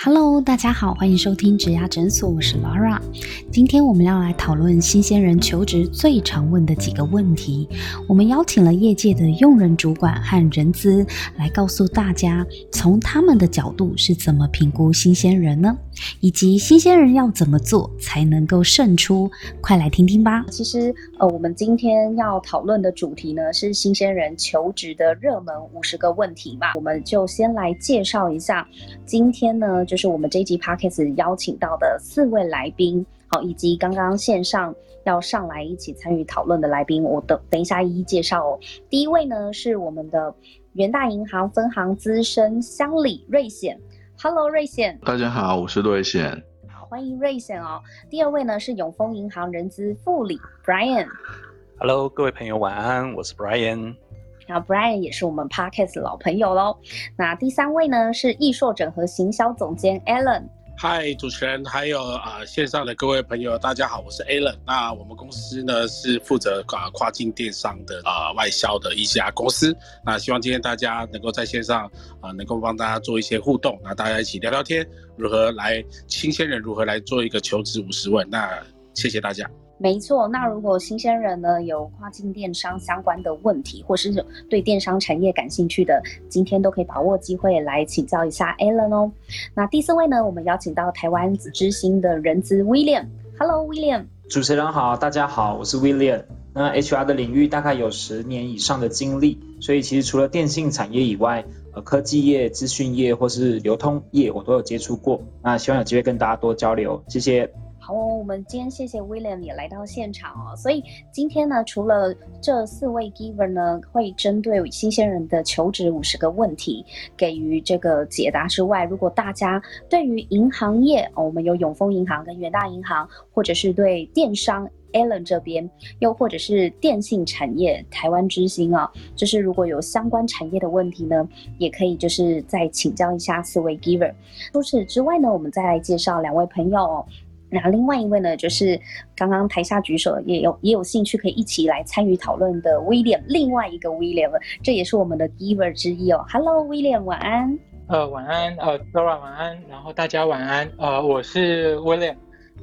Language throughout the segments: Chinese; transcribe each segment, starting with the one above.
Hello，大家好，欢迎收听植牙诊所，我是 Laura。今天我们要来讨论新鲜人求职最常问的几个问题。我们邀请了业界的用人主管和人资来告诉大家，从他们的角度是怎么评估新鲜人呢？以及新鲜人要怎么做才能够胜出？快来听听吧。其实，呃，我们今天要讨论的主题呢是新鲜人求职的热门五十个问题嘛。我们就先来介绍一下，今天呢。就是我们这一集 podcast 邀请到的四位来宾，好，以及刚刚线上要上来一起参与讨论的来宾，我等等一下一一介绍哦。第一位呢是我们的元大银行分行资深乡里瑞显，Hello 瑞显，大家好，我是瑞显，好，欢迎瑞显哦。第二位呢是永丰银行人资副理 Brian，Hello 各位朋友晚安，我是 Brian。那 Brian 也是我们 Podcast 老朋友喽。那第三位呢是易硕整合行销总监 Alan。嗨，主持人，还有啊线上的各位朋友，大家好，我是 Alan。那我们公司呢是负责啊跨境电商的啊外销的一家公司。那希望今天大家能够在线上啊能够帮大家做一些互动，那大家一起聊聊天，如何来新鲜人如何来做一个求职五十问。那谢谢大家。没错，那如果新鲜人呢有跨境电商相关的问题，或是对电商产业感兴趣的，今天都可以把握机会来请教一下 Alan 哦。那第四位呢，我们邀请到台湾子之星的人资 William。Hello William，主持人好，大家好，我是 William。那 HR 的领域大概有十年以上的经历，所以其实除了电信产业以外，呃，科技业、资讯业或是流通业，我都有接触过。那希望有机会跟大家多交流，谢谢。好，我们今天谢谢 William 也来到现场哦。所以今天呢，除了这四位 Giver 呢，会针对新鲜人的求职五十个问题给予这个解答之外，如果大家对于银行业，我们有永丰银行跟元大银行，或者是对电商 Allen 这边，又或者是电信产业台湾之星啊，就是如果有相关产业的问题呢，也可以就是再请教一下四位 Giver。除此之外呢，我们再来介绍两位朋友哦。那另外一位呢，就是刚刚台下举手也有也有兴趣可以一起来参与讨论的 William，另外一个 William，这也是我们的 Giver 之一哦。Hello William，晚安。呃，晚安。呃，Dora 晚安。然后大家晚安。呃，我是 William。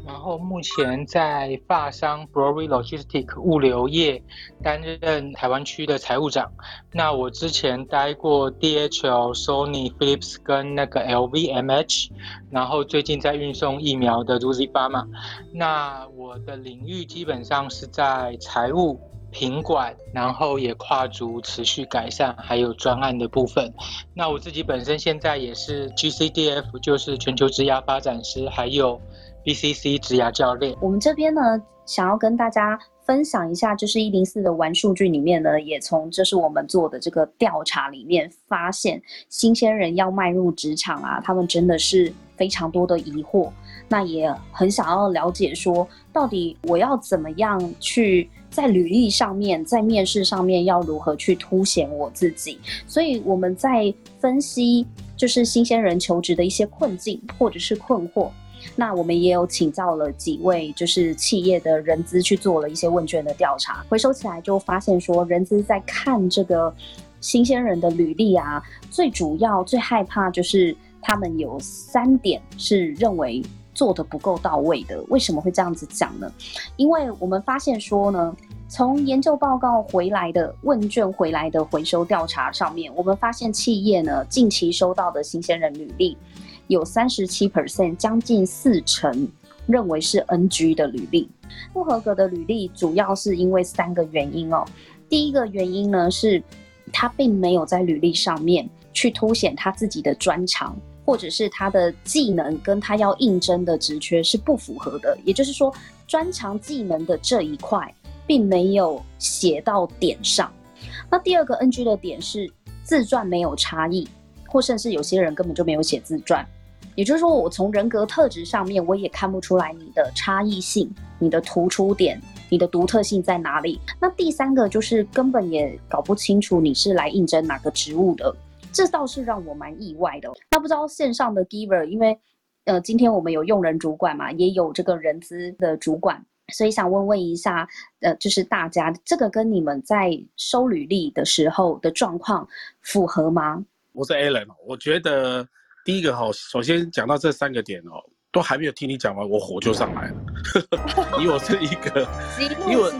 然后目前在发商 Brory Logistic 物流业担任台湾区的财务长。那我之前待过 DHL、Sony、Philips 跟那个 LVMH，然后最近在运送疫苗的 r u z i Pharma。那我的领域基本上是在财务、品管，然后也跨足持续改善，还有专案的部分。那我自己本身现在也是 GCDF，就是全球质押发展师，还有。BCC 职涯教练，我们这边呢，想要跟大家分享一下，就是一零四的玩数据里面呢，也从这是我们做的这个调查里面发现，新鲜人要迈入职场啊，他们真的是非常多的疑惑，那也很想要了解说，到底我要怎么样去在履历上面，在面试上面要如何去凸显我自己，所以我们在分析就是新鲜人求职的一些困境或者是困惑。那我们也有请教了几位，就是企业的人资去做了一些问卷的调查，回收起来就发现说，人资在看这个新鲜人的履历啊，最主要最害怕就是他们有三点是认为做的不够到位的。为什么会这样子讲呢？因为我们发现说呢，从研究报告回来的问卷回来的回收调查上面，我们发现企业呢近期收到的新鲜人履历。有三十七 percent，将近四成认为是 NG 的履历。不合格的履历主要是因为三个原因哦。第一个原因呢是，他并没有在履历上面去凸显他自己的专长，或者是他的技能跟他要应征的职缺是不符合的。也就是说，专长技能的这一块并没有写到点上。那第二个 NG 的点是自传没有差异，或甚至有些人根本就没有写自传。也就是说，我从人格特质上面，我也看不出来你的差异性、你的突出点、你的独特性在哪里。那第三个就是根本也搞不清楚你是来应征哪个职务的，这倒是让我蛮意外的。那不知道线上的 Giver，因为呃，今天我们有用人主管嘛，也有这个人资的主管，所以想问问一下，呃，就是大家这个跟你们在收履历的时候的状况符合吗？我是 Alan，我觉得。第一个哈，首先讲到这三个点哦，都还没有听你讲完，我火就上来了。以我是一个，因为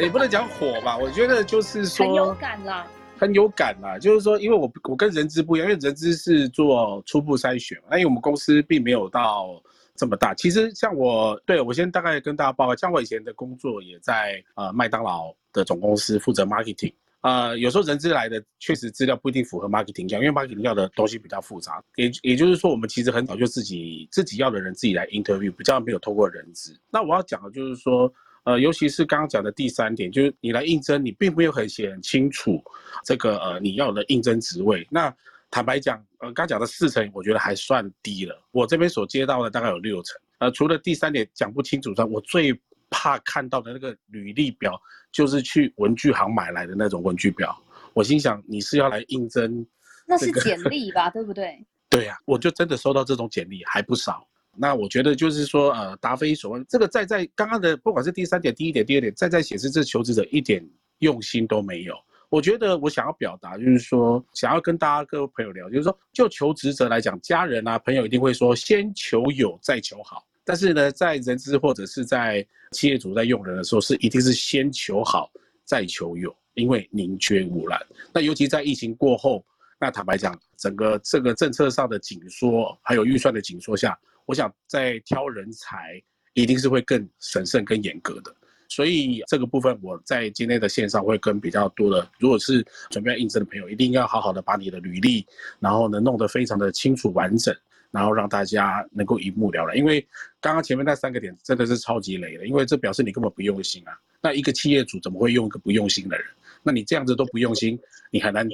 也不能讲火吧，我觉得就是说很有感啦，很有感啦。就是说，因为我我跟人资不一样，因为人资是做初步筛选，那因为我们公司并没有到这么大。其实像我，对我先大概跟大家报告，像我以前的工作也在呃麦当劳的总公司负责 marketing。呃，有时候人资来的确实资料不一定符合 marketing 要，因为 marketing 要的东西比较复杂。也也就是说，我们其实很早就自己自己要的人自己来 interview，比较没有透过人资。那我要讲的就是说，呃，尤其是刚刚讲的第三点，就是你来应征，你并没有很写很清楚这个呃你要的应征职位。那坦白讲，呃，刚讲的四成，我觉得还算低了。我这边所接到的大概有六成。呃，除了第三点讲不清楚之外，我最怕看到的那个履历表，就是去文具行买来的那种文具表。我心想，你是要来应征？那是简历吧，对不对？对呀，我就真的收到这种简历还不少。那我觉得就是说，呃，答非所问。这个在在刚刚的，不管是第三点、第一点、第二点，在在显示这求职者一点用心都没有。我觉得我想要表达就是说，想要跟大家各位朋友聊，就是说，就求职者来讲，家人啊、朋友一定会说，先求有，再求好。但是呢，在人资或者是在企业主在用人的时候，是一定是先求好再求有，因为宁缺毋滥。那尤其在疫情过后，那坦白讲，整个这个政策上的紧缩，还有预算的紧缩下，我想在挑人才一定是会更审慎、更严格的。所以这个部分，我在今天的线上会跟比较多的，如果是准备要应征的朋友，一定要好好的把你的履历，然后呢弄得非常的清楚完整。然后让大家能够一目了然，因为刚刚前面那三个点真的是超级雷的，因为这表示你根本不用心啊。那一个企业主怎么会用一个不用心的人？那你这样子都不用心，你很难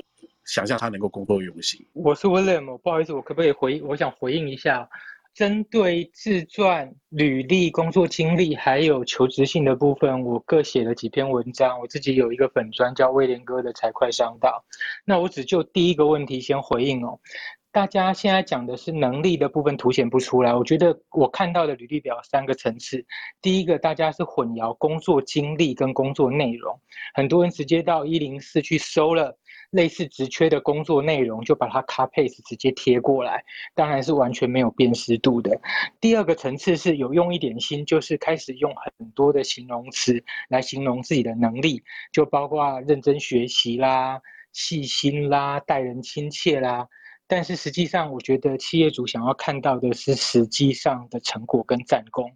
想象他能够工作用心。我是 William，不好意思，我可不可以回？我想回应一下，针对自传、履历、工作经历还有求职信的部分，我各写了几篇文章。我自己有一个粉专叫威廉哥的财会商道。那我只就第一个问题先回应哦。大家现在讲的是能力的部分凸显不出来，我觉得我看到的履历表三个层次，第一个大家是混淆工作经历跟工作内容，很多人直接到一零四去搜了类似职缺的工作内容，就把它 ca pace 直接贴过来，当然是完全没有辨识度的。第二个层次是有用一点心，就是开始用很多的形容词来形容自己的能力，就包括认真学习啦、细心啦、待人亲切啦。但是实际上，我觉得企业主想要看到的是实际上的成果跟战功，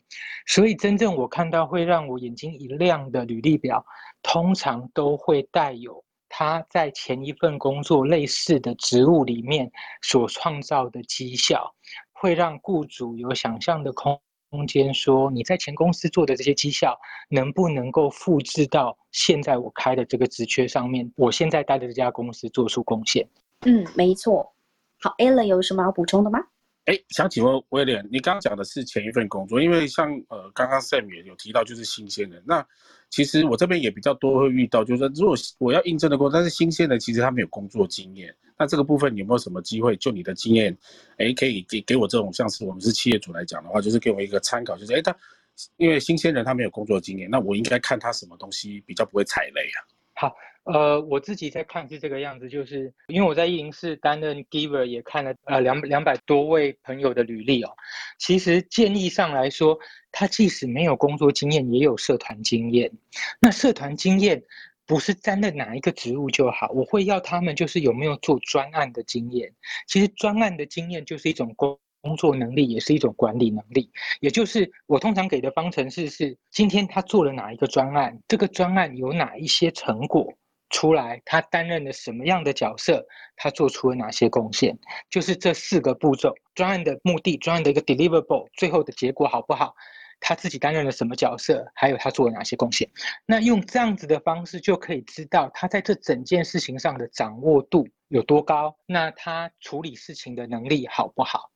所以真正我看到会让我眼睛一亮的履历表，通常都会带有他在前一份工作类似的职务里面所创造的绩效，会让雇主有想象的空空间，说你在前公司做的这些绩效能不能够复制到现在我开的这个职缺上面，我现在待的这家公司做出贡献。嗯，没错。好，Allen 有什么要补充的吗？哎，想请问威廉，你刚刚讲的是前一份工作，因为像呃，刚刚 Sam 也有提到，就是新鲜人。那其实我这边也比较多会遇到，就是说，如果我要应征的工作，但是新鲜人其实他没有工作经验，那这个部分有没有什么机会？就你的经验，哎，可以给给我这种像是我们是企业主来讲的话，就是给我一个参考，就是哎，他因为新鲜人他没有工作经验，那我应该看他什么东西比较不会踩雷啊？好。呃，我自己在看是这个样子，就是因为我在一零四担任 giver，也看了呃两两百多位朋友的履历哦。其实建议上来说，他即使没有工作经验，也有社团经验。那社团经验不是担任哪一个职务就好，我会要他们就是有没有做专案的经验。其实专案的经验就是一种工。工作能力也是一种管理能力，也就是我通常给的方程式是：今天他做了哪一个专案，这个专案有哪一些成果。出来，他担任了什么样的角色？他做出了哪些贡献？就是这四个步骤：专案的目的、专案的一个 deliverable，最后的结果好不好？他自己担任了什么角色？还有他做了哪些贡献？那用这样子的方式，就可以知道他在这整件事情上的掌握度有多高。那他处理事情的能力好不好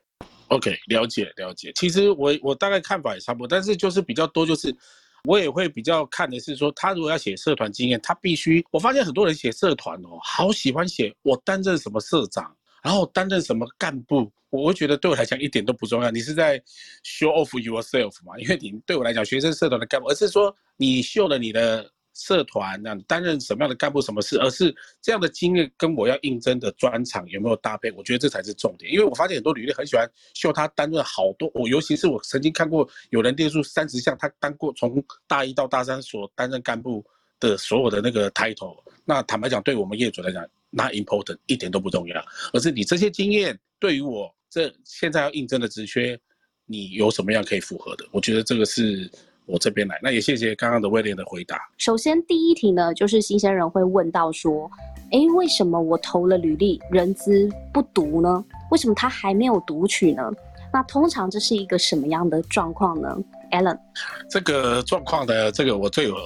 ？OK，了解了解。其实我我大概看法也差不多，但是就是比较多就是。我也会比较看的是说，他如果要写社团经验，他必须。我发现很多人写社团哦，好喜欢写我担任什么社长，然后担任什么干部。我会觉得对我来讲一点都不重要。你是在 show off yourself 嘛？因为你对我来讲，学生社团的干部，而是说你秀了你的社团那担任什么样的干部什么事，而是这样的经验跟我要应征的专长有没有搭配？我觉得这才是重点。因为我发现很多履历很喜欢秀他担任好多，我尤其是我曾经看过有人列出三十项，他当过从大一到大三所担任干部的所有的那个 title。那坦白讲，对我们业主来讲，not important 一点都不重要，而是你这些经验对于我这现在要应征的职缺，你有什么样可以符合的？我觉得这个是。我这边来，那也谢谢刚刚的威廉的回答。首先，第一题呢，就是新鲜人会问到说，哎，为什么我投了履历，人资不读呢？为什么他还没有读取呢？那通常这是一个什么样的状况呢？Alan，这个状况的这个我最有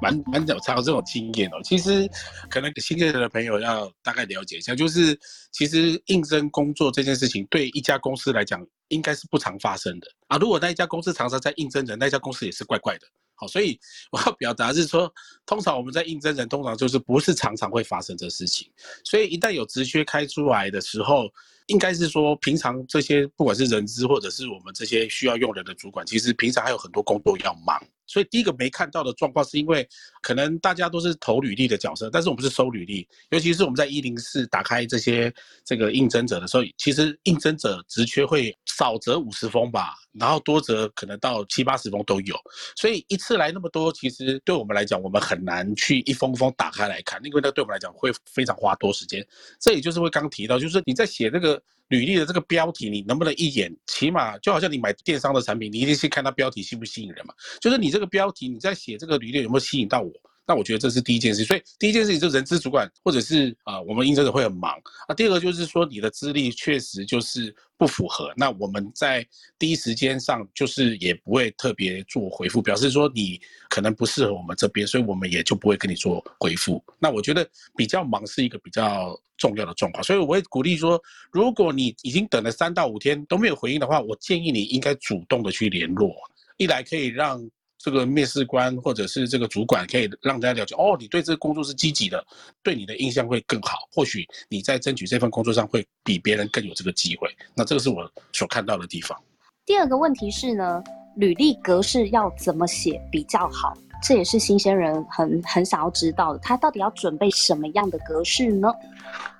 蛮 蛮有常有这种经验哦。其实可能新进的朋友要大概了解一下，就是其实应征工作这件事情对一家公司来讲应该是不常发生的啊。如果那一家公司常常在应征人，那家公司也是怪怪的。好，所以我要表达是说，通常我们在应征人，通常就是不是常常会发生这事情。所以一旦有职缺开出来的时候，应该是说，平常这些不管是人资或者是我们这些需要用人的主管，其实平常还有很多工作要忙。所以第一个没看到的状况，是因为可能大家都是投履历的角色，但是我们是收履历，尤其是我们在一零四打开这些这个应征者的时候，其实应征者职缺会少则五十封吧，然后多则可能到七八十封都有。所以一次来那么多，其实对我们来讲，我们很难去一封封打开来看，因为那对我们来讲会非常花多时间。这也就是会刚提到，就是你在写这个。履历的这个标题，你能不能一眼，起码就好像你买电商的产品，你一定先看它标题吸不吸引人嘛？就是你这个标题，你在写这个履历有没有吸引到我？那我觉得这是第一件事，所以第一件事情就是人资主管或者是啊，我们应征者会很忙啊。第二个就是说你的资历确实就是不符合，那我们在第一时间上就是也不会特别做回复，表示说你可能不适合我们这边，所以我们也就不会跟你做回复。那我觉得比较忙是一个比较重要的状况，所以我会鼓励说，如果你已经等了三到五天都没有回应的话，我建议你应该主动的去联络，一来可以让。这个面试官或者是这个主管可以让大家了解哦，你对这个工作是积极的，对你的印象会更好。或许你在争取这份工作上会比别人更有这个机会。那这个是我所看到的地方。第二个问题是呢，履历格式要怎么写比较好？这也是新鲜人很很想要知道的。他到底要准备什么样的格式呢？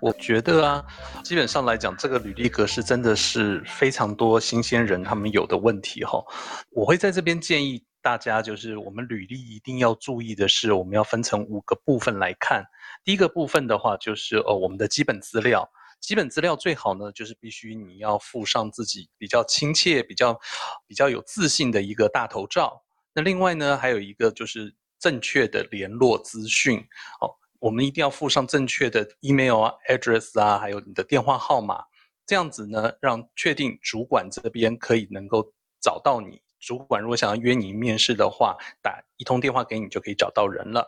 我觉得啊，基本上来讲，这个履历格式真的是非常多新鲜人他们有的问题哈。我会在这边建议。大家就是我们履历一定要注意的是，我们要分成五个部分来看。第一个部分的话，就是呃我们的基本资料。基本资料最好呢，就是必须你要附上自己比较亲切、比较比较有自信的一个大头照。那另外呢，还有一个就是正确的联络资讯。哦，我们一定要附上正确的 email 啊、address 啊，还有你的电话号码。这样子呢，让确定主管这边可以能够找到你。主管如果想要约你面试的话，打一通电话给你就可以找到人了。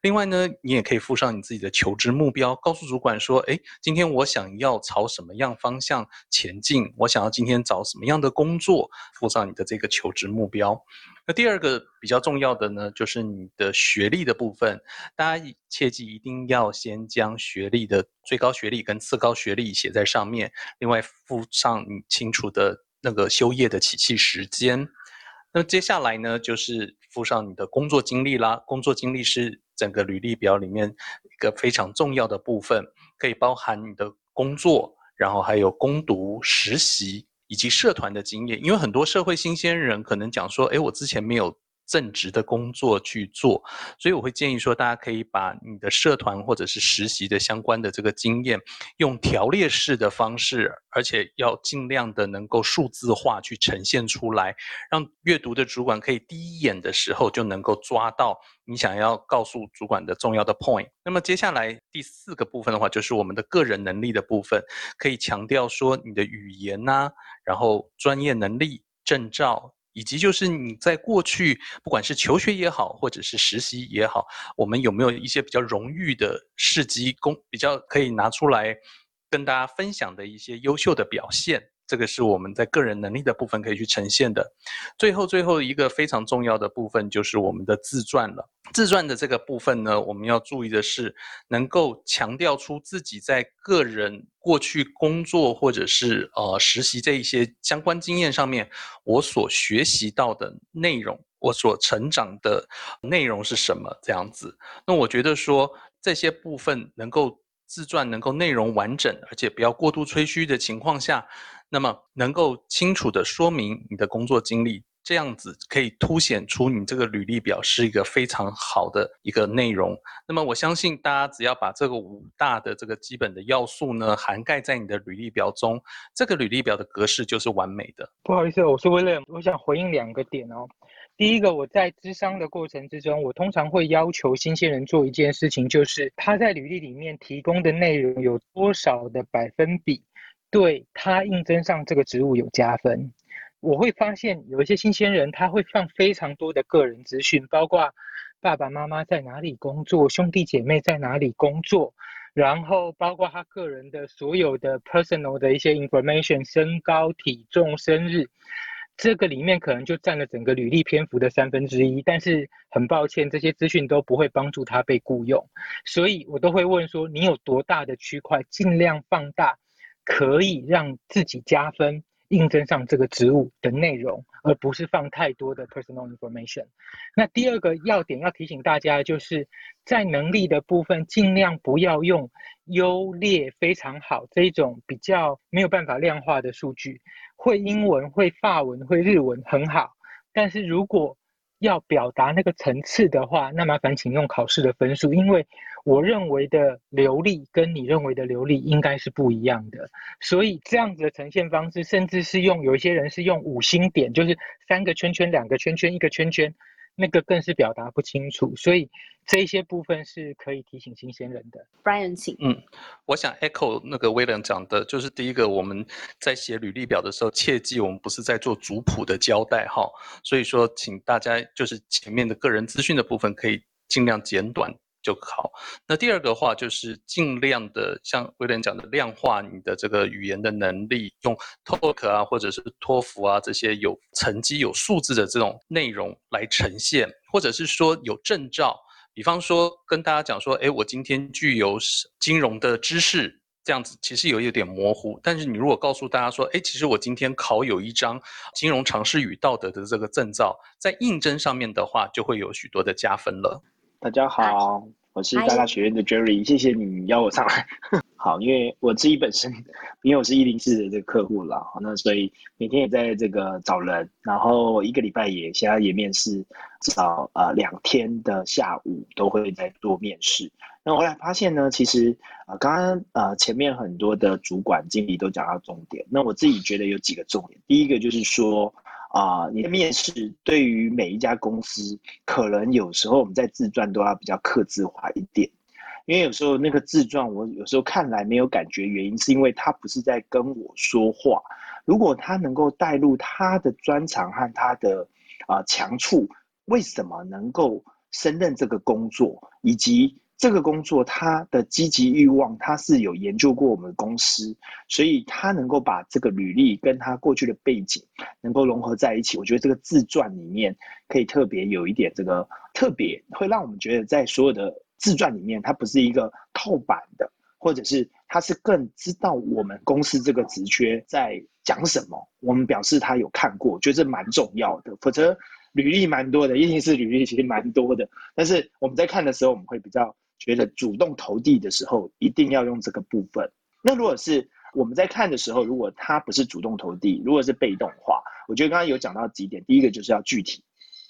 另外呢，你也可以附上你自己的求职目标，告诉主管说：“哎，今天我想要朝什么样方向前进？我想要今天找什么样的工作？”附上你的这个求职目标。那第二个比较重要的呢，就是你的学历的部分。大家切记一定要先将学历的最高学历跟次高学历写在上面，另外附上你清楚的那个休业的起讫时间。那接下来呢，就是附上你的工作经历啦。工作经历是整个履历表里面一个非常重要的部分，可以包含你的工作，然后还有攻读、实习以及社团的经验。因为很多社会新鲜人可能讲说，哎，我之前没有。正职的工作去做，所以我会建议说，大家可以把你的社团或者是实习的相关的这个经验，用条列式的方式，而且要尽量的能够数字化去呈现出来，让阅读的主管可以第一眼的时候就能够抓到你想要告诉主管的重要的 point。那么接下来第四个部分的话，就是我们的个人能力的部分，可以强调说你的语言呐，然后专业能力、证照。以及就是你在过去，不管是求学也好，或者是实习也好，我们有没有一些比较荣誉的事迹，公比较可以拿出来跟大家分享的一些优秀的表现？这个是我们在个人能力的部分可以去呈现的。最后，最后一个非常重要的部分就是我们的自传了。自传的这个部分呢，我们要注意的是，能够强调出自己在个人过去工作或者是呃实习这一些相关经验上面，我所学习到的内容，我所成长的内容是什么这样子。那我觉得说这些部分能够自传能够内容完整，而且不要过度吹嘘的情况下，那么能够清楚的说明你的工作经历。这样子可以凸显出你这个履历表是一个非常好的一个内容。那么我相信大家只要把这个五大的这个基本的要素呢涵盖在你的履历表中，这个履历表的格式就是完美的。不好意思，我是威廉，我想回应两个点哦。第一个，我在咨商的过程之中，我通常会要求新鲜人做一件事情，就是他在履历里面提供的内容有多少的百分比对他应征上这个职务有加分。我会发现有一些新鲜人，他会放非常多的个人资讯，包括爸爸妈妈在哪里工作，兄弟姐妹在哪里工作，然后包括他个人的所有的 personal 的一些 information，身高、体重、生日，这个里面可能就占了整个履历篇幅的三分之一。但是很抱歉，这些资讯都不会帮助他被雇佣，所以我都会问说，你有多大的区块，尽量放大，可以让自己加分。应征上这个职务的内容，而不是放太多的 personal information。那第二个要点要提醒大家，就是在能力的部分，尽量不要用优劣非常好这一种比较没有办法量化的数据。会英文、会法文、会日文很好，但是如果要表达那个层次的话，那麻烦请用考试的分数，因为我认为的流利跟你认为的流利应该是不一样的，所以这样子的呈现方式，甚至是用有一些人是用五星点，就是三个圈圈、两个圈圈、一个圈圈。那个更是表达不清楚，所以这一些部分是可以提醒新鲜人的。Brian，请。嗯，我想 echo 那个威廉讲的，就是第一个，我们在写履历表的时候，切记我们不是在做族谱的交代哈，所以说，请大家就是前面的个人资讯的部分，可以尽量简短。就好。那第二个话就是尽量的像威廉讲的量化你的这个语言的能力，用 Talk 啊或者是托福啊这些有成绩有数字的这种内容来呈现，或者是说有证照，比方说跟大家讲说，哎，我今天具有金融的知识，这样子其实有有点模糊。但是你如果告诉大家说，哎，其实我今天考有一张金融常识与道德的这个证照，在应征上面的话，就会有许多的加分了。大家好，我是大大学院的 Jerry，谢谢你邀我上来。好，因为我自己本身，因为我是一零四的这个客户啦，那所以每天也在这个找人，然后一个礼拜也现在也面试，至少呃两天的下午都会在做面试。那后来发现呢，其实啊刚刚呃前面很多的主管经理都讲到重点，那我自己觉得有几个重点，第一个就是说。啊，你的面试对于每一家公司，可能有时候我们在自传都要比较克制化一点，因为有时候那个自传我有时候看来没有感觉，原因是因为他不是在跟我说话。如果他能够带入他的专长和他的啊强处，为什么能够胜任这个工作，以及。这个工作他的积极欲望，他是有研究过我们公司，所以他能够把这个履历跟他过去的背景能够融合在一起。我觉得这个自传里面可以特别有一点这个特别，会让我们觉得在所有的自传里面，它不是一个套版的，或者是他是更知道我们公司这个职缺在讲什么。我们表示他有看过，觉得这蛮重要的。否则履历蛮多的，一定是履历其实蛮多的，但是我们在看的时候，我们会比较。觉得主动投递的时候一定要用这个部分。那如果是我们在看的时候，如果他不是主动投递，如果是被动化，我觉得刚刚有讲到几点。第一个就是要具体，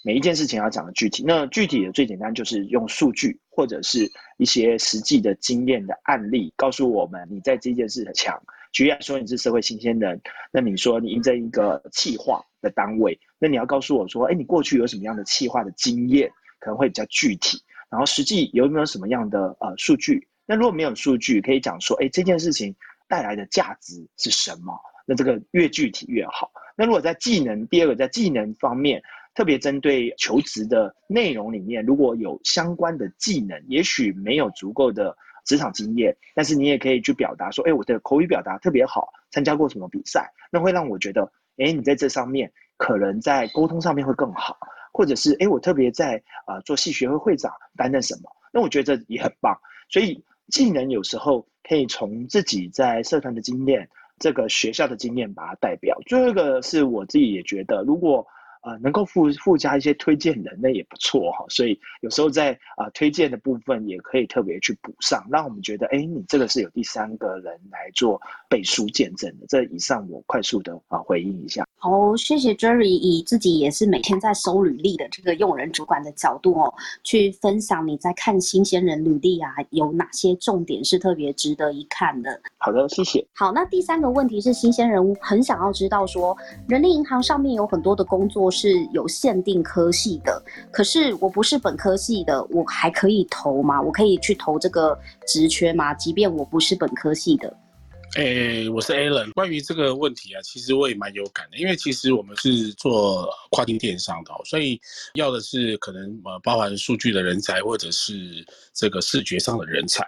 每一件事情要讲的具体。那具体的最简单就是用数据或者是一些实际的经验的案例，告诉我们你在这件事的强。举例来说，你是社会新鲜人，那你说你应征一个企划的单位，那你要告诉我说，哎，你过去有什么样的企划的经验，可能会比较具体。然后实际有没有什么样的呃数据？那如果没有数据，可以讲说，哎，这件事情带来的价值是什么？那这个越具体越好。那如果在技能，第二个在技能方面，特别针对求职的内容里面，如果有相关的技能，也许没有足够的职场经验，但是你也可以去表达说，哎，我的口语表达特别好，参加过什么比赛，那会让我觉得，哎，你在这上面可能在沟通上面会更好。或者是哎，我特别在啊做系学会会长担任什么？那我觉得也很棒。所以技能有时候可以从自己在社团的经验、这个学校的经验把它代表。最后一个是我自己也觉得，如果呃能够附附加一些推荐人，那也不错哈。所以有时候在啊推荐的部分也可以特别去补上，让我们觉得哎，你这个是有第三个人来做背书见证的。这以上我快速的啊回应一下。好，谢谢 Jerry 以自己也是每天在收履历的这个用人主管的角度哦，去分享你在看新鲜人履历啊，有哪些重点是特别值得一看的。好的，谢谢。好，那第三个问题是新鲜人很想要知道说，人力银行上面有很多的工作是有限定科系的，可是我不是本科系的，我还可以投吗？我可以去投这个职缺吗？即便我不是本科系的。诶，我是 Alan。关于这个问题啊，其实我也蛮有感的，因为其实我们是做跨境电商的，所以要的是可能呃包含数据的人才，或者是这个视觉上的人才。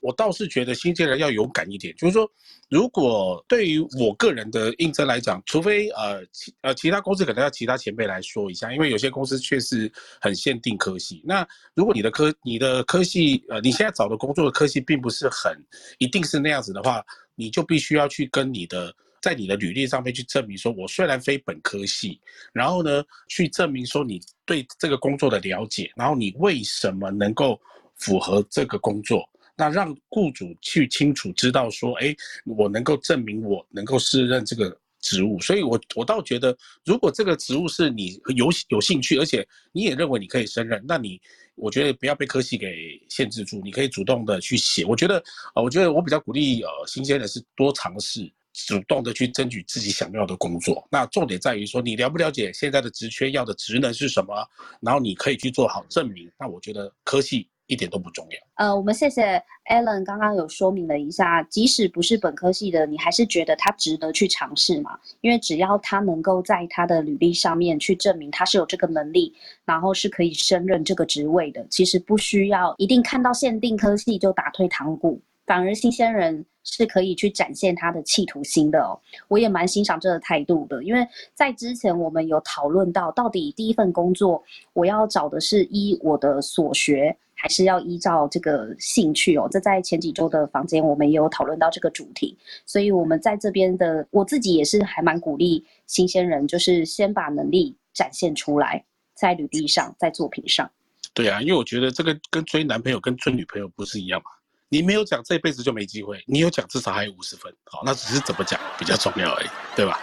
我倒是觉得新鲜人要勇敢一点，就是说，如果对于我个人的应征来讲，除非呃其呃其他公司可能要其他前辈来说一下，因为有些公司确实很限定科系。那如果你的科你的科系呃你现在找的工作的科系并不是很一定是那样子的话。你就必须要去跟你的，在你的履历上面去证明说，我虽然非本科系，然后呢，去证明说你对这个工作的了解，然后你为什么能够符合这个工作，那让雇主去清楚知道说，哎，我能够证明我能够胜任这个。职务，所以我我倒觉得，如果这个职务是你有有兴趣，而且你也认为你可以胜任，那你我觉得不要被科技给限制住，你可以主动的去写。我觉得啊，我觉得我比较鼓励呃新鲜的是多尝试，主动的去争取自己想要的工作。那重点在于说，你了不了解现在的职缺要的职能是什么，然后你可以去做好证明。那我觉得科技。一点都不重要。呃，我们谢谢 Alan 刚刚有说明了一下，即使不是本科系的，你还是觉得他值得去尝试嘛？因为只要他能够在他的履历上面去证明他是有这个能力，然后是可以胜任这个职位的，其实不需要一定看到限定科系就打退堂鼓，反而新鲜人是可以去展现他的企图心的哦。我也蛮欣赏这个态度的，因为在之前我们有讨论到，到底第一份工作我要找的是依我的所学。还是要依照这个兴趣哦。这在前几周的房间，我们也有讨论到这个主题。所以，我们在这边的我自己也是还蛮鼓励新鲜人，就是先把能力展现出来，在履历上，在作品上。对啊，因为我觉得这个跟追男朋友、跟追女朋友不是一样嘛。你没有讲，这辈子就没机会；你有讲，至少还有五十分。好，那只是怎么讲比较重要而已，对吧？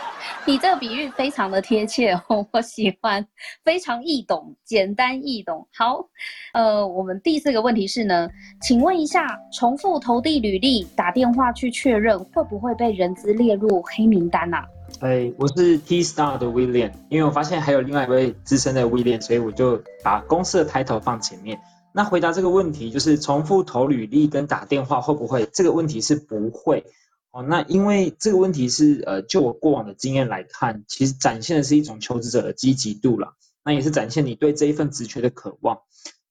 你这个比喻非常的贴切哦，我喜欢，非常易懂，简单易懂。好，呃，我们第四个问题是呢，请问一下，重复投递履历，打电话去确认，会不会被人资列入黑名单呐？哎，我是 T Star 的 William，因为我发现还有另外一位资深的 William，所以我就把公司的抬头放前面。那回答这个问题，就是重复投履历跟打电话会不会？这个问题是不会。哦，那因为这个问题是，呃，就我过往的经验来看，其实展现的是一种求职者的积极度了，那也是展现你对这一份职缺的渴望。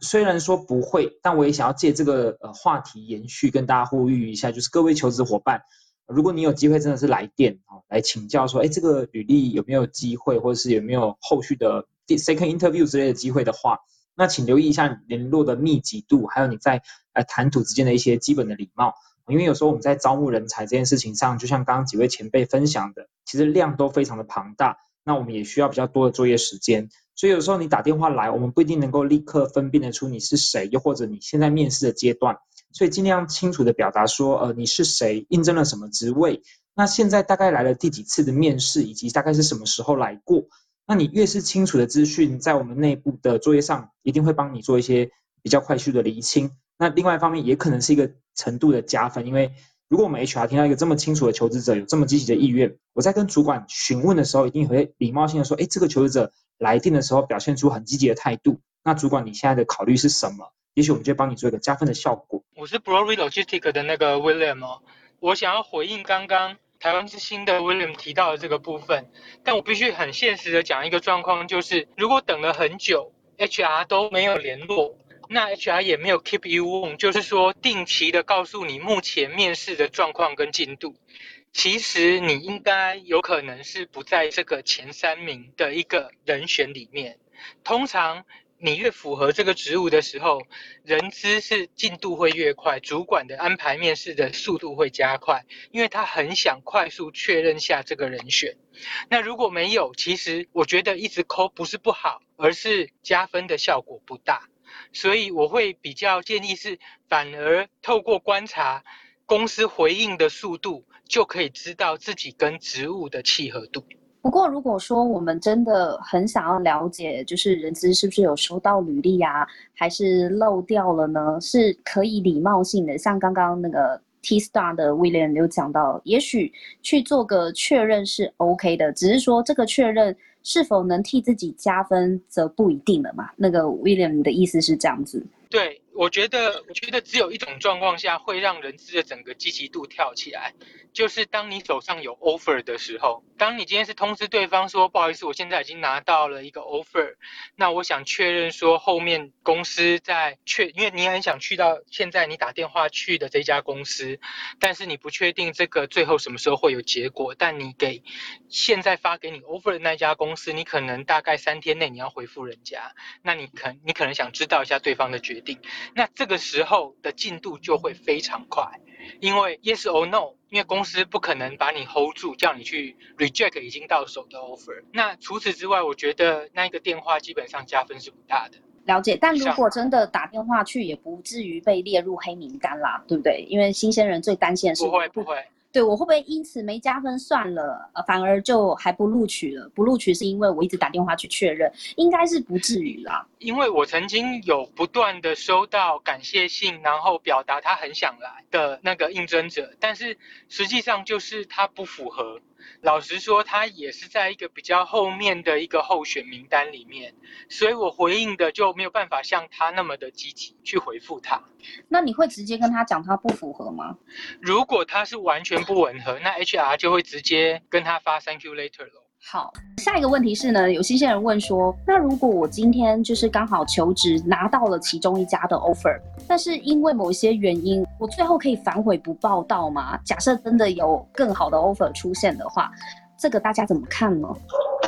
虽然说不会，但我也想要借这个呃话题延续，跟大家呼吁一下，就是各位求职伙伴，如果你有机会真的是来电哦，来请教说，哎，这个履历有没有机会，或者是有没有后续的 second interview 之类的机会的话，那请留意一下联络的密集度，还有你在呃谈吐之间的一些基本的礼貌。因为有时候我们在招募人才这件事情上，就像刚刚几位前辈分享的，其实量都非常的庞大，那我们也需要比较多的作业时间。所以有时候你打电话来，我们不一定能够立刻分辨得出你是谁，又或者你现在面试的阶段。所以尽量清楚的表达说，呃，你是谁，应征了什么职位，那现在大概来了第几次的面试，以及大概是什么时候来过。那你越是清楚的资讯，在我们内部的作业上，一定会帮你做一些比较快速的厘清。那另外一方面也可能是一个程度的加分，因为如果我们 HR 听到一个这么清楚的求职者有这么积极的意愿，我在跟主管询问的时候，一定会礼貌性的说，哎，这个求职者来电的时候表现出很积极的态度，那主管你现在的考虑是什么？也许我们就帮你做一个加分的效果。我是 BroadlyLogistic 的那个 William 哦，我想要回应刚刚台湾之星的 William 提到的这个部分，但我必须很现实的讲一个状况，就是如果等了很久，HR 都没有联络。那 HR 也没有 keep you warm，就是说定期的告诉你目前面试的状况跟进度。其实你应该有可能是不在这个前三名的一个人选里面。通常你越符合这个职务的时候，人资是进度会越快，主管的安排面试的速度会加快，因为他很想快速确认下这个人选。那如果没有，其实我觉得一直抠不是不好，而是加分的效果不大。所以我会比较建议是，反而透过观察公司回应的速度，就可以知道自己跟职务的契合度。不过，如果说我们真的很想要了解，就是人资是不是有收到履历啊，还是漏掉了呢？是可以礼貌性的，像刚刚那个 T Star 的 William 有讲到，也许去做个确认是 OK 的，只是说这个确认是否能替自己加分，则不一定了嘛。那个 William 的意思是这样子。对，我觉得，我觉得只有一种状况下会让人资的整个积极度跳起来。就是当你手上有 offer 的时候，当你今天是通知对方说不好意思，我现在已经拿到了一个 offer，那我想确认说后面公司在确，因为你很想去到现在你打电话去的这家公司，但是你不确定这个最后什么时候会有结果，但你给现在发给你 offer 的那家公司，你可能大概三天内你要回复人家，那你可你可能想知道一下对方的决定，那这个时候的进度就会非常快。因为 yes or no，因为公司不可能把你 hold 住，叫你去 reject 已经到手的 offer。那除此之外，我觉得那一个电话基本上加分是不大的。了解，但如果真的打电话去，也不至于被列入黑名单啦，对不对？因为新鲜人最担心的是不会不会。对我会不会因此没加分算了，呃，反而就还不录取了？不录取是因为我一直打电话去确认，应该是不至于啦。因为我曾经有不断的收到感谢信，然后表达他很想来的那个应征者，但是实际上就是他不符合。老实说，他也是在一个比较后面的一个候选名单里面，所以我回应的就没有办法像他那么的积极去回复他。那你会直接跟他讲他不符合吗？如果他是完全不吻合，那 HR 就会直接跟他发 Thank you later 了。好，下一个问题是呢，有新鲜人问说，那如果我今天就是刚好求职拿到了其中一家的 offer，但是因为某些原因，我最后可以反悔不报道吗？假设真的有更好的 offer 出现的话，这个大家怎么看呢？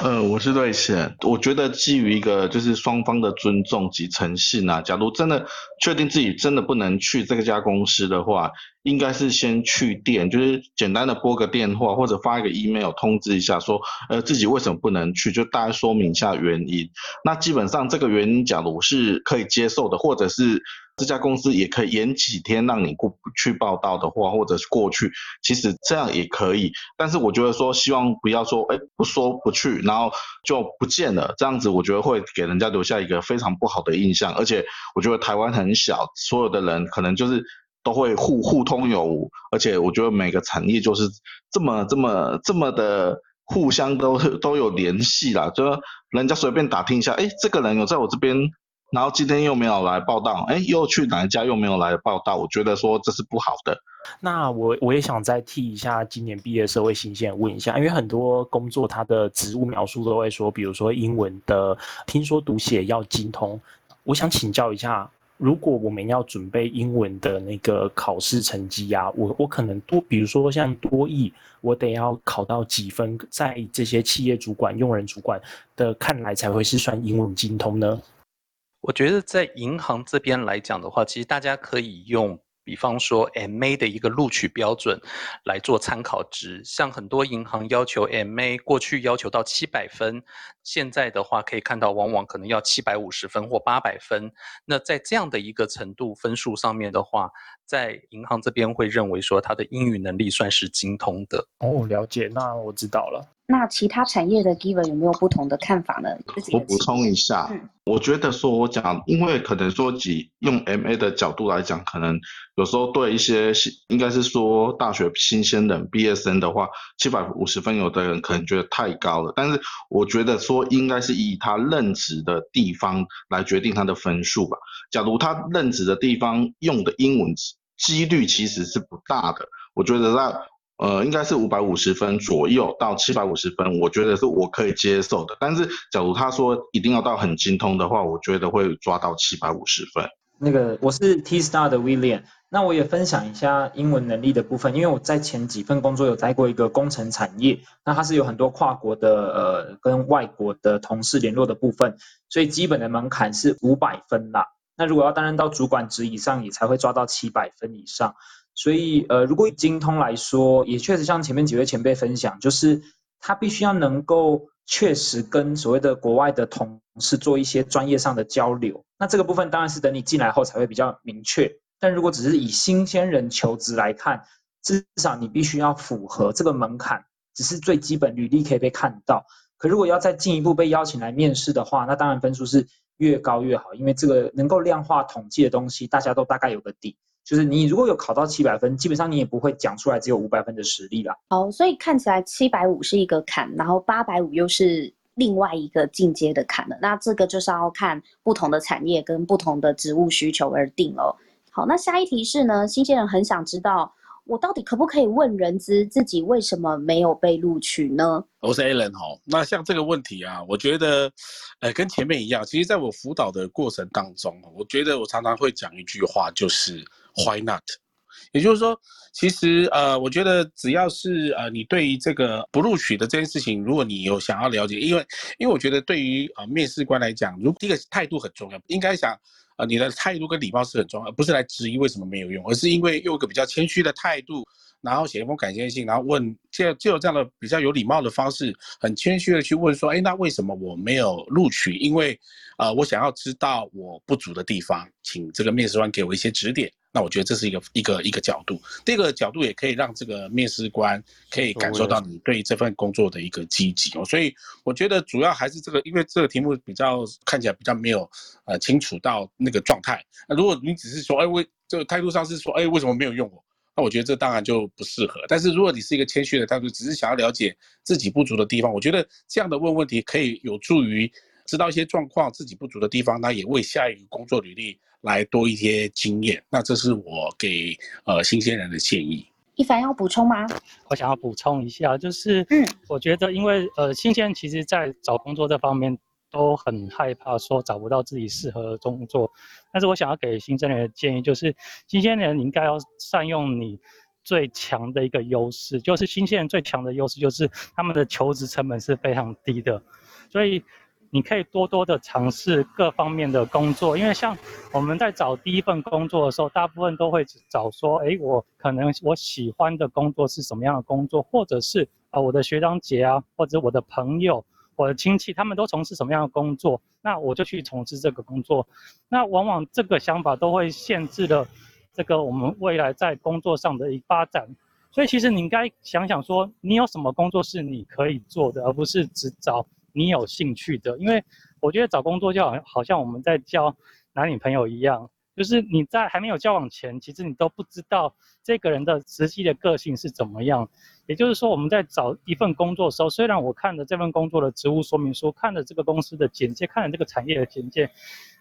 呃，我是瑞贤，我觉得基于一个就是双方的尊重及诚信啊，假如真的确定自己真的不能去这个家公司的话，应该是先去电，就是简单的拨个电话或者发一个 email 通知一下，说呃自己为什么不能去，就大概说明一下原因。那基本上这个原因，假如是可以接受的，或者是。这家公司也可以延几天让你过去报道的话，或者是过去，其实这样也可以。但是我觉得说，希望不要说，哎，不说不去，然后就不见了，这样子我觉得会给人家留下一个非常不好的印象。而且我觉得台湾很小，所有的人可能就是都会互互通有无，而且我觉得每个产业就是这么这么这么的互相都都有联系啦，就人家随便打听一下，哎，这个人有在我这边。然后今天又没有来报道，哎，又去哪一家又没有来报道？我觉得说这是不好的。那我我也想再替一下今年毕业社会新鲜问一下，因为很多工作它的职务描述都会说，比如说英文的听说读写要精通。我想请教一下，如果我们要准备英文的那个考试成绩呀，我我可能多，比如说像多译，我得要考到几分，在这些企业主管、用人主管的看来才会是算英文精通呢？我觉得在银行这边来讲的话，其实大家可以用，比方说 MA 的一个录取标准来做参考值。像很多银行要求 MA，过去要求到七百分，现在的话可以看到，往往可能要七百五十分或八百分。那在这样的一个程度分数上面的话，在银行这边会认为说他的英语能力算是精通的。哦，了解，那我知道了。那其他产业的 giver 有没有不同的看法呢？我补充一下，我觉得说我讲，因为可能说以用 MA 的角度来讲，可能有时候对一些应该是说大学新鲜人毕业生的话，七百五十分，有的人可能觉得太高了。但是我觉得说应该是以他任职的地方来决定他的分数吧。假如他任职的地方用的英文几率其实是不大的，我觉得在。呃，应该是五百五十分左右到七百五十分，我觉得是我可以接受的。但是，假如他说一定要到很精通的话，我觉得会抓到七百五十分。那个我是 T Star 的 William，那我也分享一下英文能力的部分，因为我在前几份工作有待过一个工程产业，那它是有很多跨国的呃跟外国的同事联络的部分，所以基本的门槛是五百分啦。那如果要担任到主管职以上，也才会抓到七百分以上。所以呃，如果以精通来说，也确实像前面几位前辈分享，就是他必须要能够确实跟所谓的国外的同事做一些专业上的交流。那这个部分当然是等你进来后才会比较明确。但如果只是以新鲜人求职来看，至少你必须要符合这个门槛，只是最基本履历可以被看到。可如果要再进一步被邀请来面试的话，那当然分数是越高越好，因为这个能够量化统计的东西，大家都大概有个底。就是你如果有考到七百分，基本上你也不会讲出来只有五百分的实力啦。好，所以看起来七百五是一个坎，然后八百五又是另外一个进阶的坎了。那这个就是要看不同的产业跟不同的职务需求而定哦。好，那下一题是呢？新鲜人很想知道，我到底可不可以问人资自己为什么没有被录取呢？我是 Alan 哈，那像这个问题啊，我觉得，呃，跟前面一样，其实在我辅导的过程当中，我觉得我常常会讲一句话，就是 Why not？也就是说，其实呃，我觉得只要是呃，你对于这个不录取的这件事情，如果你有想要了解，因为因为我觉得对于呃面试官来讲，如第一个态度很重要，应该想。啊，你的态度跟礼貌是很重要，不是来质疑为什么没有用，而是因为用一个比较谦虚的态度，然后写一封感谢信，然后问，就就这样的比较有礼貌的方式，很谦虚的去问说，哎，那为什么我没有录取？因为，呃，我想要知道我不足的地方，请这个面试官给我一些指点。那我觉得这是一个一个一个角度，第二个角度也可以让这个面试官可以感受到你对这份工作的一个积极哦。所以我觉得主要还是这个，因为这个题目比较看起来比较没有呃清楚到那个状态。那如果你只是说，哎，为这个态度上是说，哎，为什么没有用我？那我觉得这当然就不适合。但是如果你是一个谦虚的态度，只是想要了解自己不足的地方，我觉得这样的问问题可以有助于知道一些状况自己不足的地方，那也为下一个工作履历。来多一些经验，那这是我给呃新鲜人的建议。一凡要补充吗？我想要补充一下，就是嗯，我觉得因为呃新鲜人其实在找工作这方面都很害怕说找不到自己适合的工作，但是我想要给新鲜人的建议就是，新鲜人你应该要善用你最强的一个优势，就是新鲜人最强的优势就是他们的求职成本是非常低的，所以。你可以多多的尝试各方面的工作，因为像我们在找第一份工作的时候，大部分都会找说，哎，我可能我喜欢的工作是什么样的工作，或者是啊我的学长姐啊，或者我的朋友、我的亲戚，他们都从事什么样的工作，那我就去从事这个工作。那往往这个想法都会限制了这个我们未来在工作上的一发展。所以其实你应该想想说，你有什么工作是你可以做的，而不是只找。你有兴趣的，因为我觉得找工作就好像好像我们在交男女朋友一样，就是你在还没有交往前，其实你都不知道这个人的实际的个性是怎么样。也就是说，我们在找一份工作的时候，虽然我看了这份工作的职务说明书，看了这个公司的简介，看了这个产业的简介，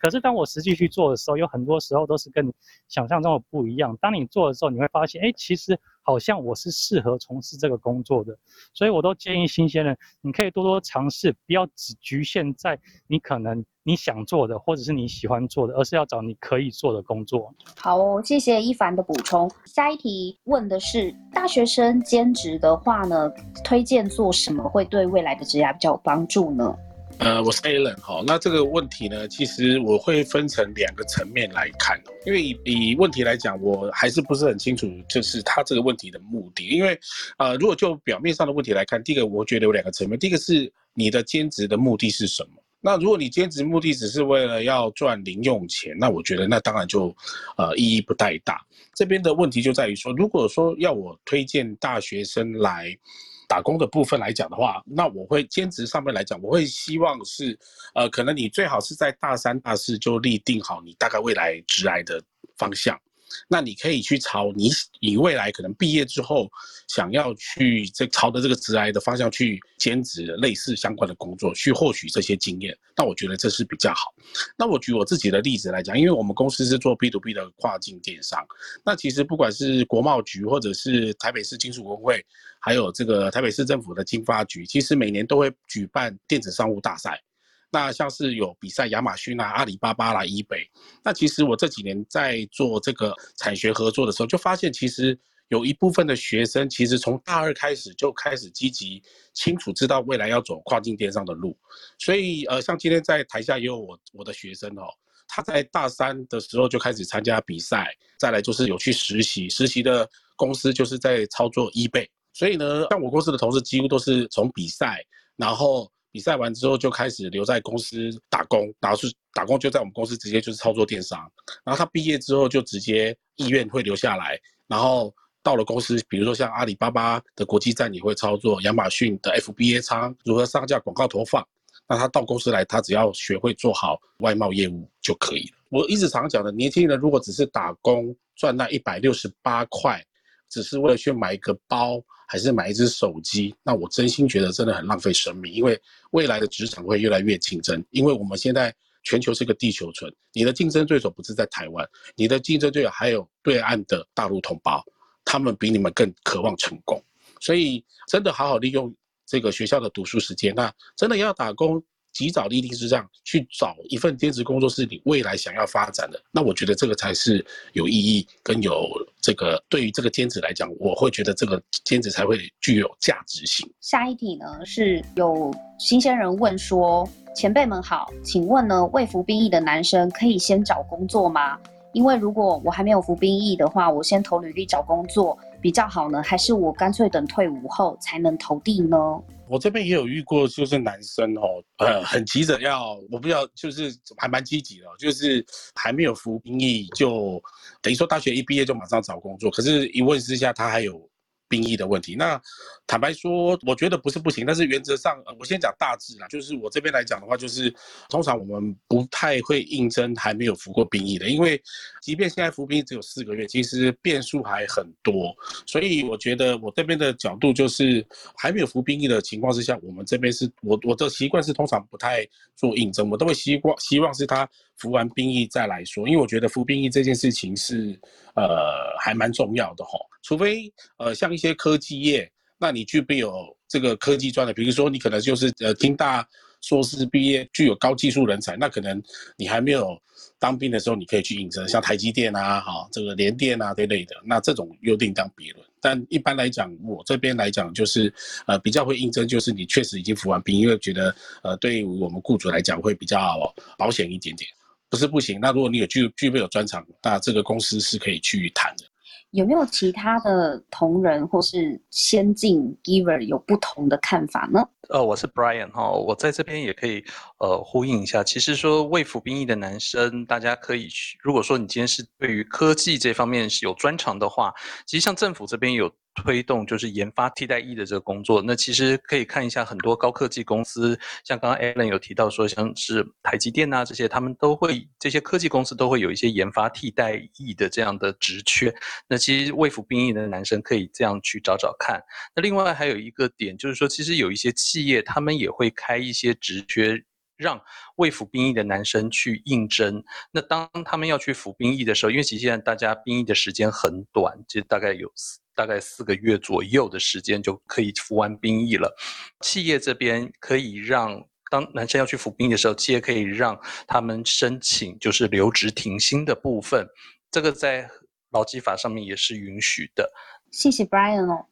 可是当我实际去做的时候，有很多时候都是跟你想象中的不一样。当你做的时候，你会发现，哎，其实好像我是适合从事这个工作的。所以我都建议新鲜人，你可以多多尝试，不要只局限在你可能。你想做的，或者是你喜欢做的，而是要找你可以做的工作。好哦，谢谢一凡的补充。下一题问的是，大学生兼职的话呢，推荐做什么会对未来的职业比较有帮助呢？呃，我是 Alan 哈，那这个问题呢，其实我会分成两个层面来看，因为以以问题来讲，我还是不是很清楚，就是他这个问题的目的。因为呃，如果就表面上的问题来看，第一个我觉得有两个层面，第一个是你的兼职的目的是什么？那如果你兼职目的只是为了要赚零用钱，那我觉得那当然就，呃，意义不太大。这边的问题就在于说，如果说要我推荐大学生来打工的部分来讲的话，那我会兼职上面来讲，我会希望是，呃，可能你最好是在大三、大四就立定好你大概未来职来的方向。那你可以去朝你你未来可能毕业之后想要去这朝着这个职来的方向去兼职类似相关的工作，去获取这些经验。那我觉得这是比较好。那我举我自己的例子来讲，因为我们公司是做 B to B 的跨境电商，那其实不管是国贸局或者是台北市金属工会，还有这个台北市政府的经发局，其实每年都会举办电子商务大赛。那像是有比赛亚马逊啊、阿里巴巴啦、eBay。那其实我这几年在做这个产学合作的时候，就发现其实有一部分的学生，其实从大二开始就开始积极、清楚知道未来要走跨境电商的路。所以呃，像今天在台下也有我我的学生哦。他在大三的时候就开始参加比赛，再来就是有去实习，实习的公司就是在操作 eBay，所以呢，像我公司的同事几乎都是从比赛，然后比赛完之后就开始留在公司打工，然后是打工就在我们公司直接就是操作电商，然后他毕业之后就直接意愿会留下来，然后到了公司，比如说像阿里巴巴的国际站也会操作，亚马逊的 FBA 仓如何上架广告投放。那他到公司来，他只要学会做好外贸业务就可以了。我一直常讲的，年轻人如果只是打工赚那一百六十八块，只是为了去买一个包，还是买一只手机，那我真心觉得真的很浪费生命。因为未来的职场会越来越竞争，因为我们现在全球是个地球村，你的竞争对手不是在台湾，你的竞争对手还有对岸的大陆同胞，他们比你们更渴望成功，所以真的好好利用。这个学校的读书时间，那真的要打工，及早立定是这样去找一份兼职工作，是你未来想要发展的。那我觉得这个才是有意义跟有这个对于这个兼职来讲，我会觉得这个兼职才会具有价值性。下一题呢是有新鲜人问说：前辈们好，请问呢未服兵役的男生可以先找工作吗？因为如果我还没有服兵役的话，我先投履历找工作。比较好呢，还是我干脆等退伍后才能投递呢？我这边也有遇过，就是男生哦，呃，很急着要，我不知道，就是还蛮积极的，就是还没有服兵役就等于说大学一毕业就马上找工作，可是一问之下他还有。兵役的问题，那坦白说，我觉得不是不行，但是原则上，我先讲大致啦，就是我这边来讲的话，就是通常我们不太会应征还没有服过兵役的，因为即便现在服兵役只有四个月，其实变数还很多，所以我觉得我这边的角度就是还没有服兵役的情况之下，我们这边是我我的习惯是通常不太做应征，我都会希望希望是他服完兵役再来说，因为我觉得服兵役这件事情是呃还蛮重要的哈。除非呃像一些科技业，那你具备有这个科技专的，比如说你可能就是呃听大硕士毕业，具有高技术人才，那可能你还没有当兵的时候，你可以去应征，像台积电啊，哈这个联电啊这类的，那这种又另当别论。但一般来讲，我这边来讲就是呃比较会应征，就是你确实已经服完兵，因为觉得呃对于我们雇主来讲会比较保险一点点，不是不行。那如果你有具具备有专长，那这个公司是可以去谈的。有没有其他的同仁或是先进 giver 有不同的看法呢？呃，我是 Brian 哈，我在这边也可以呃呼应一下。其实说未服兵役的男生，大家可以去，如果说你今天是对于科技这方面是有专长的话，其实像政府这边有。推动就是研发替代役的这个工作，那其实可以看一下很多高科技公司，像刚刚 Alan 有提到说，像是台积电啊这些，他们都会这些科技公司都会有一些研发替代役的这样的职缺。那其实未服兵役的男生可以这样去找找看。那另外还有一个点就是说，其实有一些企业他们也会开一些职缺，让未服兵役的男生去应征。那当他们要去服兵役的时候，因为其实现在大家兵役的时间很短，其实大概有。大概四个月左右的时间就可以服完兵役了。企业这边可以让当男生要去服兵役的时候，企业可以让他们申请就是留职停薪的部分，这个在劳基法上面也是允许的。谢谢 Brian 哦。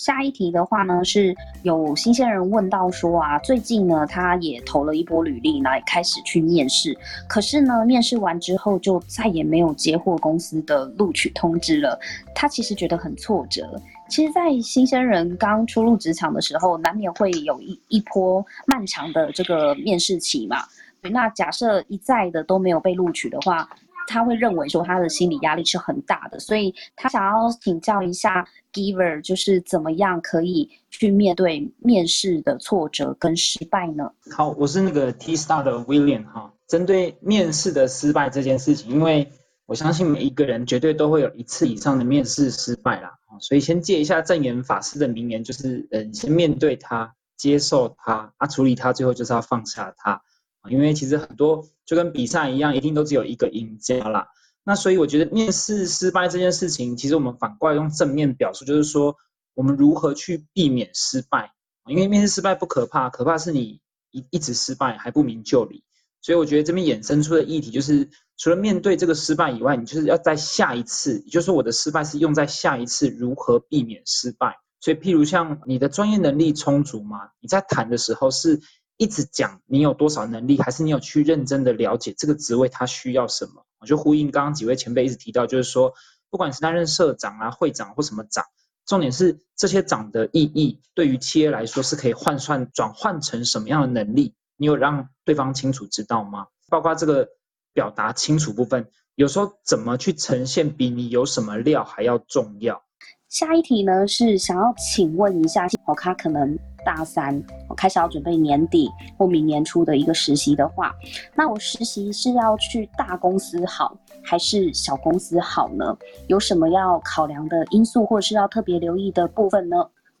下一题的话呢，是有新鲜人问到说啊，最近呢，他也投了一波履历，来开始去面试，可是呢，面试完之后就再也没有接获公司的录取通知了。他其实觉得很挫折。其实，在新鲜人刚初入职场的时候，难免会有一一波漫长的这个面试期嘛。那假设一再的都没有被录取的话，他会认为说他的心理压力是很大的，所以他想要请教一下 Giver，就是怎么样可以去面对面试的挫折跟失败呢？好，我是那个 T Star 的 William 哈。针对面试的失败这件事情，因为我相信每一个人绝对都会有一次以上的面试失败啦，所以先借一下正言法师的名言，就是嗯，先面对它，接受它，啊，处理它，最后就是要放下它。因为其实很多就跟比赛一样，一定都只有一个赢家啦。那所以我觉得面试失败这件事情，其实我们反过来用正面表述，就是说我们如何去避免失败。因为面试失败不可怕，可怕是你一一直失败还不明就里。所以我觉得这边衍生出的议题就是，除了面对这个失败以外，你就是要在下一次，也就是说我的失败是用在下一次如何避免失败。所以，譬如像你的专业能力充足吗？你在谈的时候是一直讲你有多少能力，还是你有去认真的了解这个职位它需要什么？我就呼应刚刚几位前辈一直提到，就是说，不管是担任社长啊、会长或什么长，重点是这些长的意义对于企业来说是可以换算转换成什么样的能力？你有让对方清楚知道吗？包括这个表达清楚部分，有时候怎么去呈现，比你有什么料还要重要。下一题呢是想要请问一下，我他可能大三，我开始要准备年底或明年初的一个实习的话，那我实习是要去大公司好，还是小公司好呢？有什么要考量的因素，或者是要特别留意的部分呢？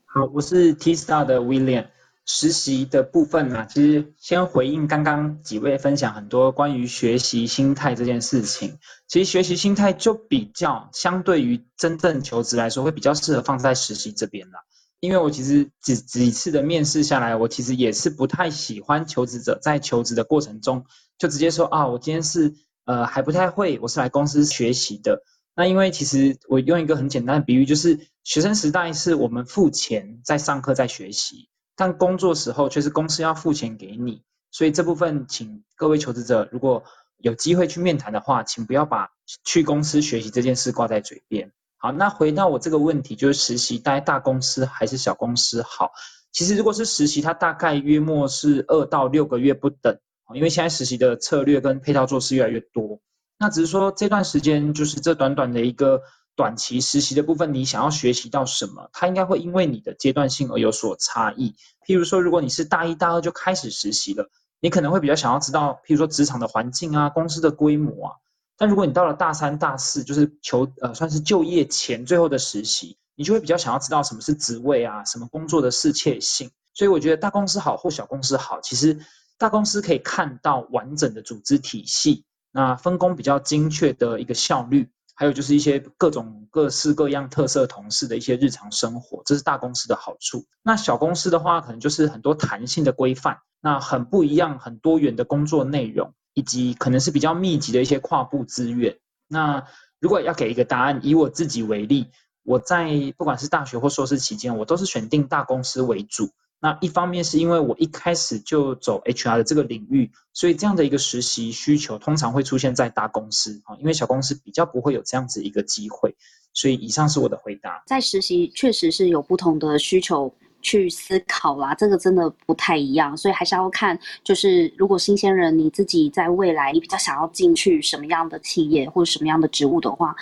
好，我是 T Star 的 William。实习的部分呢，其实先回应刚刚几位分享很多关于学习心态这件事情。其实学习心态就比较相对于真正求职来说，会比较适合放在实习这边啦。因为我其实几几次的面试下来，我其实也是不太喜欢求职者在求职的过程中就直接说啊，我今天是呃还不太会，我是来公司学习的。那因为其实我用一个很简单的比喻，就是学生时代是我们付钱在上课在学习。但工作时候却是公司要付钱给你，所以这部分请各位求职者如果有机会去面谈的话，请不要把去公司学习这件事挂在嘴边。好，那回到我这个问题，就是实习待大公司还是小公司好？其实如果是实习，它大概约莫是二到六个月不等，因为现在实习的策略跟配套做事越来越多。那只是说这段时间就是这短短的一个。短期实习的部分，你想要学习到什么？它应该会因为你的阶段性而有所差异。譬如说，如果你是大一、大二就开始实习了，你可能会比较想要知道，譬如说职场的环境啊、公司的规模啊。但如果你到了大三、大四，就是求呃算是就业前最后的实习，你就会比较想要知道什么是职位啊，什么工作的适切性。所以我觉得大公司好或小公司好，其实大公司可以看到完整的组织体系，那分工比较精确的一个效率。还有就是一些各种各式各样特色同事的一些日常生活，这是大公司的好处。那小公司的话，可能就是很多弹性的规范，那很不一样、很多元的工作内容，以及可能是比较密集的一些跨部资源。那如果要给一个答案，以我自己为例，我在不管是大学或硕士期间，我都是选定大公司为主。那一方面是因为我一开始就走 HR 的这个领域，所以这样的一个实习需求通常会出现在大公司啊，因为小公司比较不会有这样子一个机会。所以以上是我的回答。在实习确实是有不同的需求去思考啦，这个真的不太一样，所以还是要看，就是如果新鲜人你自己在未来你比较想要进去什么样的企业或者什么样的职务的话，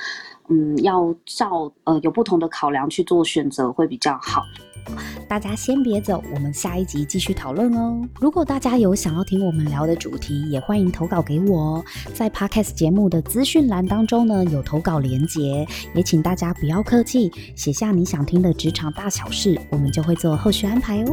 嗯，要照呃有不同的考量去做选择会比较好。大家先别走，我们下一集继续讨论哦。如果大家有想要听我们聊的主题，也欢迎投稿给我哦。在 Podcast 节目的资讯栏当中呢，有投稿连接，也请大家不要客气，写下你想听的职场大小事，我们就会做后续安排哦。